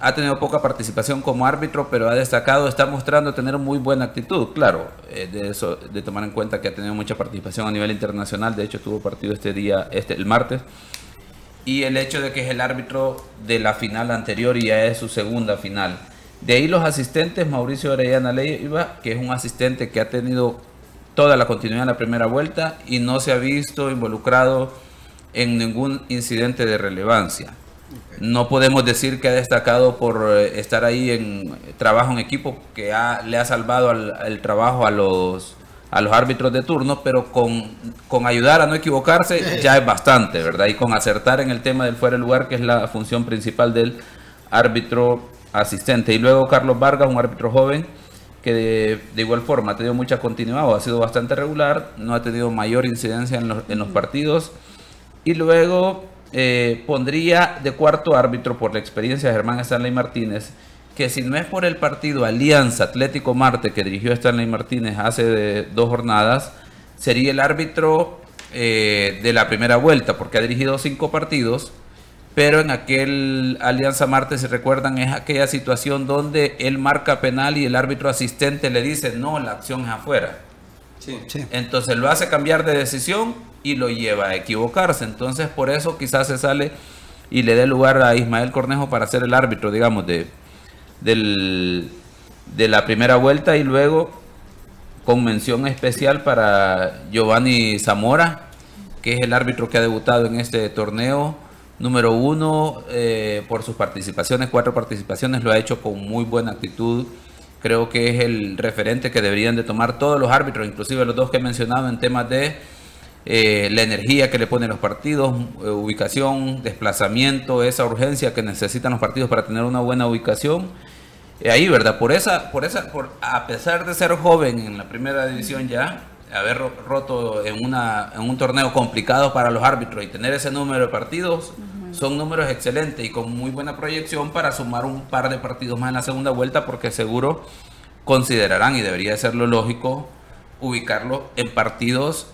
ha tenido poca participación como árbitro, pero ha destacado, está mostrando tener muy buena actitud. Claro, eh, de eso, de tomar en cuenta que ha tenido mucha participación a nivel internacional. De hecho, tuvo partido este día, este el martes. Y el hecho de que es el árbitro de la final anterior y ya es su segunda final. De ahí los asistentes, Mauricio Orellana Leiva, que es un asistente que ha tenido toda la continuidad en la primera vuelta y no se ha visto involucrado en ningún incidente de relevancia. No podemos decir que ha destacado por eh, estar ahí en trabajo en equipo, que le ha salvado el trabajo a los, a los árbitros de turno, pero con, con ayudar a no equivocarse ya es bastante, ¿verdad? Y con acertar en el tema del fuera de lugar, que es la función principal del árbitro asistente. Y luego Carlos Vargas, un árbitro joven que de, igual forma ha tenido mucha continuidad o ha sido bastante regular, no ha tenido mayor incidencia en los, en los partidos. Y luego eh, pondría de cuarto árbitro por la experiencia de Germán Stanley Martínez, que si no es por el partido Alianza Atlético Marte que dirigió Stanley Martínez hace dos jornadas, sería el árbitro eh, de la primera vuelta, porque ha dirigido cinco partidos pero en aquel Alianza Marte, si recuerdan, es aquella situación donde él marca penal y el árbitro asistente le dice, no, la acción es afuera. Entonces lo hace cambiar de decisión y lo lleva a equivocarse. Entonces por eso quizás se sale y le dé lugar a Ismael Cornejo para ser el árbitro, digamos, de, de la primera vuelta y luego con mención especial para Giovanni Zamora, que es el árbitro que ha debutado en este torneo número uno eh, por sus participaciones, cuatro participaciones, lo ha hecho con muy buena actitud. Creo que es el referente que deberían de tomar todos los árbitros, inclusive los dos que he mencionado en temas de eh, la energía que le ponen los partidos, eh, ubicación, desplazamiento, esa urgencia que necesitan los partidos para tener una buena ubicación. ahí, ¿verdad? Por esa, por esa, por, a pesar de ser joven en la primera división ya, haber roto en, una, en un torneo complicado para los árbitros y tener ese número de partidos, son números excelentes y con muy buena proyección para sumar un par de partidos más en la segunda vuelta porque seguro considerarán y debería ser lo lógico ubicarlo en partidos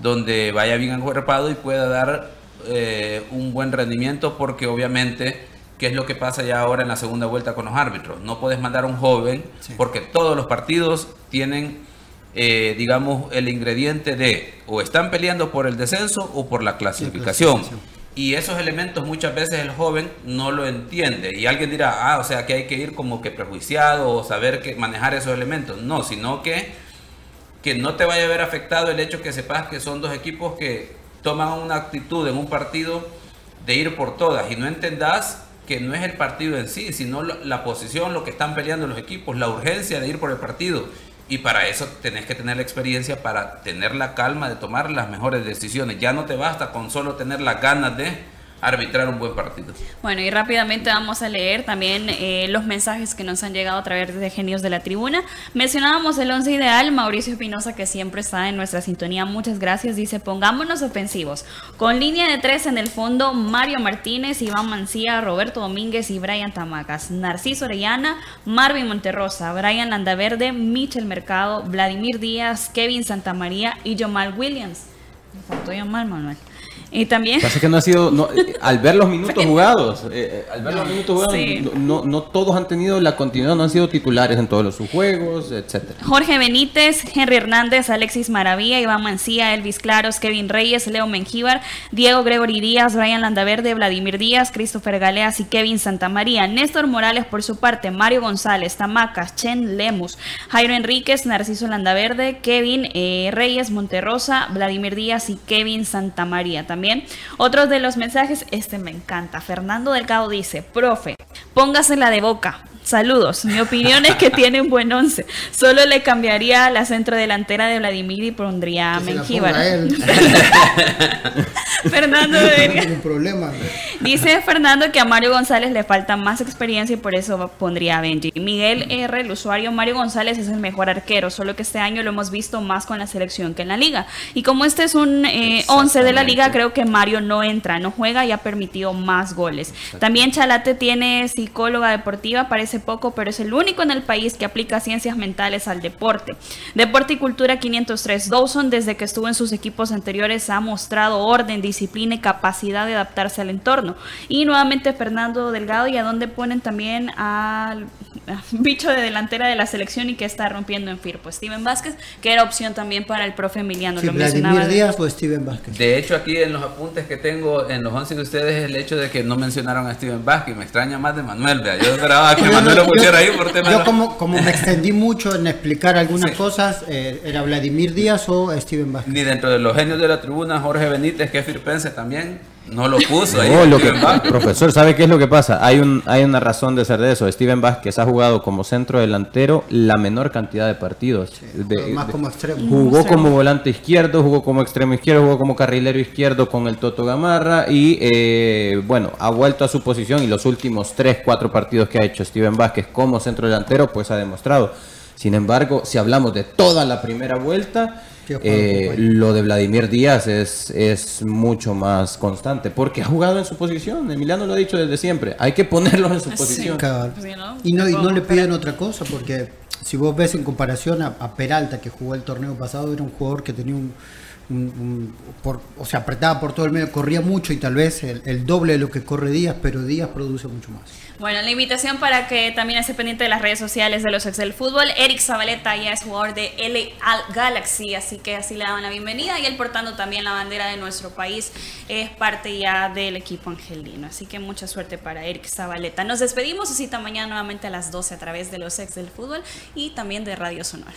donde vaya bien acuerpado y pueda dar eh, un buen rendimiento porque obviamente qué es lo que pasa ya ahora en la segunda vuelta con los árbitros. No puedes mandar a un joven porque todos los partidos tienen eh, digamos, el ingrediente de o están peleando por el descenso o por la clasificación. Y esos elementos muchas veces el joven no lo entiende. Y alguien dirá, ah, o sea que hay que ir como que prejuiciado o saber que manejar esos elementos. No, sino que, que no te vaya a ver afectado el hecho que sepas que son dos equipos que toman una actitud en un partido de ir por todas y no entendas que no es el partido en sí, sino la posición, lo que están peleando los equipos, la urgencia de ir por el partido y para eso tenés que tener la experiencia para tener la calma de tomar las mejores decisiones. Ya no te basta con solo tener las ganas de arbitrar un buen partido.
Bueno, y rápidamente vamos a leer también eh, los mensajes que nos han llegado a través de Genios de la Tribuna. Mencionábamos el once ideal, Mauricio Espinosa, que siempre está en nuestra sintonía, muchas gracias, dice, pongámonos ofensivos. Con línea de tres en el fondo, Mario Martínez, Iván Mancía, Roberto Domínguez y Brian Tamacas, Narciso Orellana, Marvin Monterrosa, Brian Landaverde, Michel Mercado, Vladimir Díaz, Kevin Santamaría y Jomal Williams. Me faltó Jomal, Manuel. Y también.
Pasa que no ha sido. no, eh, al ver los minutos jugados, eh, eh, al ver los minutos jugados,
Sí.
no, no todos han tenido la continuidad, no han sido titulares en todos los sus juegos, etcétera.
Jorge Benítez, Henry Hernández, Alexis Maravilla, Iván Mancía, Elvis Claros, Kevin Reyes, Leo Mengíbar, Diego Gregory Díaz, Brian Landaverde, Vladimir Díaz, Christopher Galeas y Kevin Santamaría. Néstor Morales por su parte, Mario González, Tamacas, Chen Lemus, Jairo Enríquez, Narciso Landaverde, Kevin eh, Reyes, Monterrosa, Vladimir Díaz y Kevin Santamaría. También otros de los mensajes, este me encanta. Fernando Delgado dice, profe, póngasela de boca. Saludos. Mi opinión es que tiene un buen once. Solo le cambiaría la centro delantera de Vladimir y pondría a Mengíbar. Fernando
No problema.
Dice Fernando que a Mario González le falta más experiencia y por eso pondría a Benji. Miguel R, el usuario Mario González es el mejor arquero, solo que este año lo hemos visto más con la selección que en la liga. Y como este es un eh, 11 de la liga, creo que Mario no entra, no juega y ha permitido más goles. También Chalate tiene psicóloga deportiva, parece poco, pero es el único en el país que aplica ciencias mentales al deporte. Deporte y Cultura 503. Dawson, desde que estuvo en sus equipos anteriores, ha mostrado orden, disciplina y capacidad de adaptarse al entorno. Y nuevamente Fernando Delgado, y a donde ponen también al bicho de delantera de la selección y que está rompiendo en Firpo, Steven Vázquez, que era opción también para el profe Emiliano.
Sí,
lo mencionaba.
Vladimir Díaz o Steven Vázquez.
De hecho, aquí en los apuntes que tengo en los 11 de ustedes, el hecho de que no mencionaron a Steven Vázquez me extraña más de Manuel. Vea. Yo esperaba que Manuel lo pusiera ahí por tema
Yo como, como me extendí mucho en explicar algunas cosas, eh, era Vladimir Díaz o Steven Vázquez.
Ni dentro de los genios de la tribuna, Jorge Benítez, que es firpense también, no lo puso ahí.
No, lo que, profesor, ¿sabe qué es lo que pasa? Hay, un, hay una razón de ser de eso. Steven Vázquez ha jugado como centro delantero la menor cantidad de partidos. De-
más
de-
como extremo.
Jugó como volante izquierdo, jugó como extremo izquierdo, jugó como carrilero izquierdo con el Toto Gamarra y eh, bueno, ha vuelto a su posición y los últimos 3, 4 partidos que ha hecho Steven Vázquez como centro delantero pues ha demostrado. Sin embargo, si hablamos de toda la primera vuelta, eh, lo de Vladimir Díaz es, es mucho más constante porque ha jugado en su posición. Emiliano lo ha dicho desde siempre. Hay que ponerlos en su posición.
Y no, y no le piden otra cosa, porque si vos ves en comparación a, a Peralta, que jugó el torneo pasado, era un jugador que tenía un. un- un- por, o sea, apretaba por todo el medio, corría mucho y tal vez el, el doble de lo que corre Díaz, pero Díaz produce mucho más.
Bueno, la invitación para que también esté pendiente de las redes sociales de los ex del fútbol. Eric Zabaleta ya es jugador de L Al Galaxy, así que así le daban la bienvenida. Y él portando también la bandera de nuestro país es parte ya del equipo angelino. Así que mucha suerte para Eric Zabaleta. Nos despedimos, cita mañana nuevamente a las 12 a través de los ex del fútbol y también de Radio Sonora.